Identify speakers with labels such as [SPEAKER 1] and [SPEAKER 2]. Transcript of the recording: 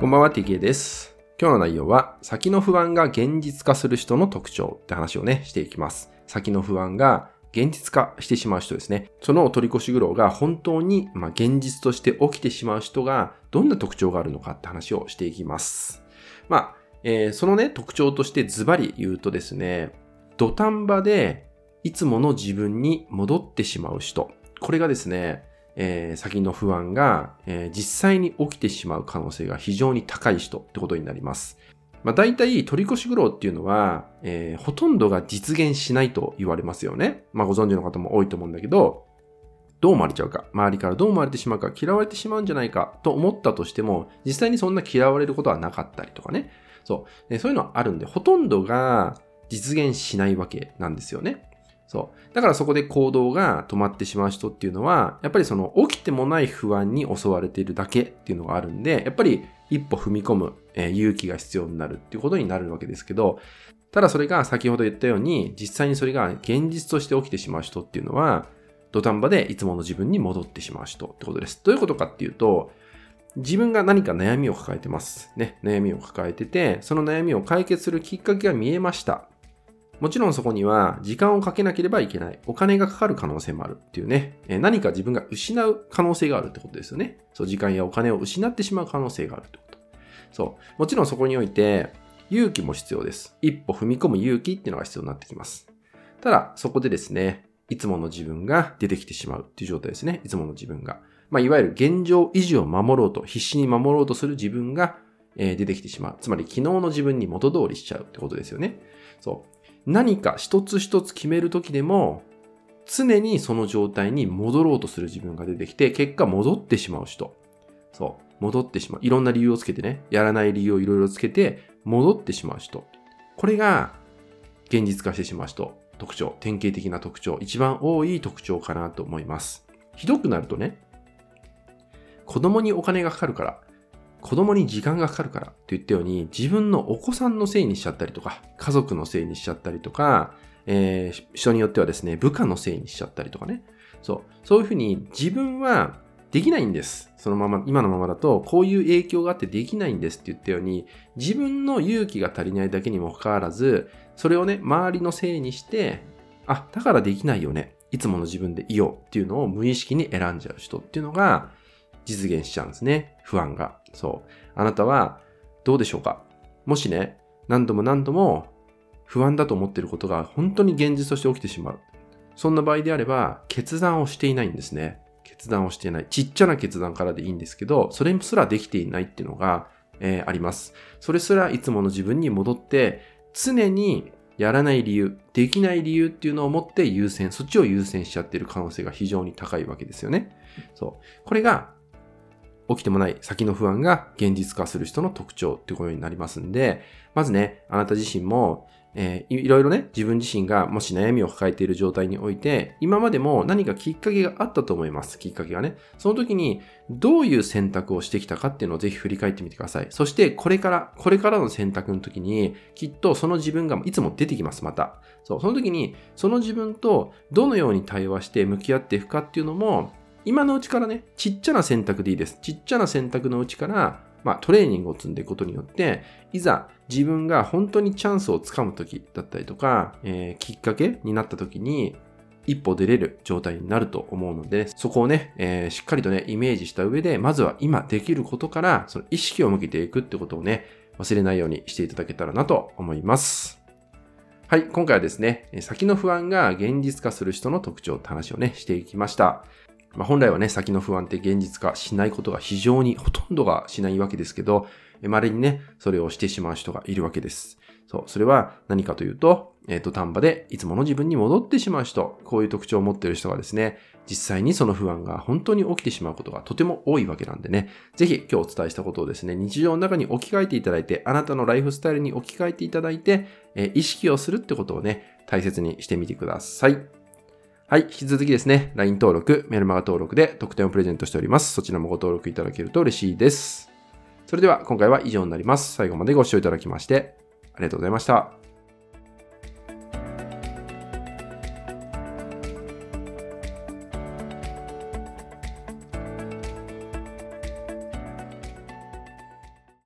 [SPEAKER 1] こんばんは、TK です。今日の内容は、先の不安が現実化する人の特徴って話をね、していきます。先の不安が現実化してしまう人ですね。その取り越し苦労が本当に、ま、現実として起きてしまう人がどんな特徴があるのかって話をしていきます。まあ、えーそのね、特徴としてズバリ言うとですね、土壇場でいつもの自分に戻ってしまう人。これがですね、えー先の不安が、えー実際に起きてしまう可能性が非常に高い人ってことになります。まあ、大体取り越し苦労っていうのは、えーほとんどが実現しないと言われますよね。まあ、ご存知の方も多いと思うんだけど、どう思われちゃうか、周りからどう思われてしまうか、嫌われてしまうんじゃないかと思ったとしても、実際にそんな嫌われることはなかったりとかね。そう。そういうのはあるんで、ほとんどが実現しないわけなんですよね。そう。だからそこで行動が止まってしまう人っていうのは、やっぱりその起きてもない不安に襲われているだけっていうのがあるんで、やっぱり一歩踏み込む、えー勇気が必要になるっていうことになるわけですけど、ただそれが先ほど言ったように、実際にそれが現実として起きてしまう人っていうのは、土壇場でいつもの自分に戻ってしまう人ってことです。どういうことかっていうと、自分が何か悩みを抱えてます。ね、悩みを抱えてて、その悩みを解決するきっかけが見えました。もちろんそこには時間をかけなければいけない。お金がかかる可能性もあるっていうね。え何か自分が失う可能性があるってことですよね。そう、時間やお金を失ってしまう可能性があるってこと。そう。もちろんそこにおいて、勇気も必要です。一歩踏み込む勇気っていうのが必要になってきます。ただ、そこでですね、いつもの自分が出てきてしまうっていう状態ですね。いつもの自分が。まあ、いわゆる現状維持を守ろうと、必死に守ろうとする自分が、え出てきてしまう。つまり、昨日の自分に元通りしちゃうってことですよね。そう。何か一つ一つ決めるときでも、常にその状態に戻ろうとする自分が出てきて、結果戻ってしまう人。そう。戻ってしまう。いろんな理由をつけてね、やらない理由をいろいろつけて、戻ってしまう人。これが、現実化してしまう人。特徴。典型的な特徴。一番多い特徴かなと思います。ひどくなるとね、子供にお金がかかるから、子供に時間がかかるからと言ったように、自分のお子さんのせいにしちゃったりとか、家族のせいにしちゃったりとか、えー人によってはですね、部下のせいにしちゃったりとかね。そう。そういうふうに自分はできないんです。そのまま、今のままだと、こういう影響があってできないんですって言ったように、自分の勇気が足りないだけにもかかわらず、それをね、周りのせいにして、あ、だからできないよね。いつもの自分でいようっていうのを無意識に選んじゃう人っていうのが実現しちゃうんですね。不安が。そう。あなたはどうでしょうか？もしね、何度も何度も不安だと思っていることが本当に現実として起きてしまう。そんな場合であれば、決断をしていないんですね。決断をしていない。ちっちゃな決断からでいいんですけど、それすらできていないっていうのが、えーあります。それすらいつもの自分に戻って、常にやらない理由、できない理由っていうのを持って優先、そっちを優先しちゃってる可能性が非常に高いわけですよね。そう。これが起きてもない先の不安が現実化する人の特徴っていうことになりますんで、まずね、あなた自身も、えーいろいろね、自分自身がもし悩みを抱えている状態において、今までも何かきっかけがあったと思います。きっかけがね。その時にどういう選択をしてきたかっていうのをぜひ振り返ってみてください。そして、これから、これからの選択の時に、きっとその自分がいつも出てきます、また。そう、その時に、その自分とどのように対話して向き合っていくかっていうのも、今のうちからね、ちっちゃな選択でいいです。ちっちゃな選択のうちから、まあ、トレーニングを積んでいくことによって、いざ自分が本当にチャンスをつかむ時だったりとか、えーきっかけになった時に、一歩出れる状態になると思うので、そこをね、えーしっかりとね、イメージした上で、まずは今できることから、その意識を向けていくってことをね、忘れないようにしていただけたらなと思います。はい、今回はですね、先の不安が現実化する人の特徴って話をね、していきました。まあ、本来はね、先の不安って現実化しないことが非常にほとんどがしないわけですけど、稀にね、それをしてしまう人がいるわけです。そう、それは何かというと、えっ、と、丹波でいつもの自分に戻ってしまう人、こういう特徴を持っている人がですね、実際にその不安が本当に起きてしまうことがとても多いわけなんでね、ぜひ今日お伝えしたことをですね、日常の中に置き換えていただいて、あなたのライフスタイルに置き換えていただいて、えー意識をするってことをね、大切にしてみてください。はい。引き続きですね、LINE 登録、メルマガ登録で特典をプレゼントしております。そちらもご登録いただけると嬉しいです。それでは今回は以上になります。最後までご視聴いただきましてありがとうございました。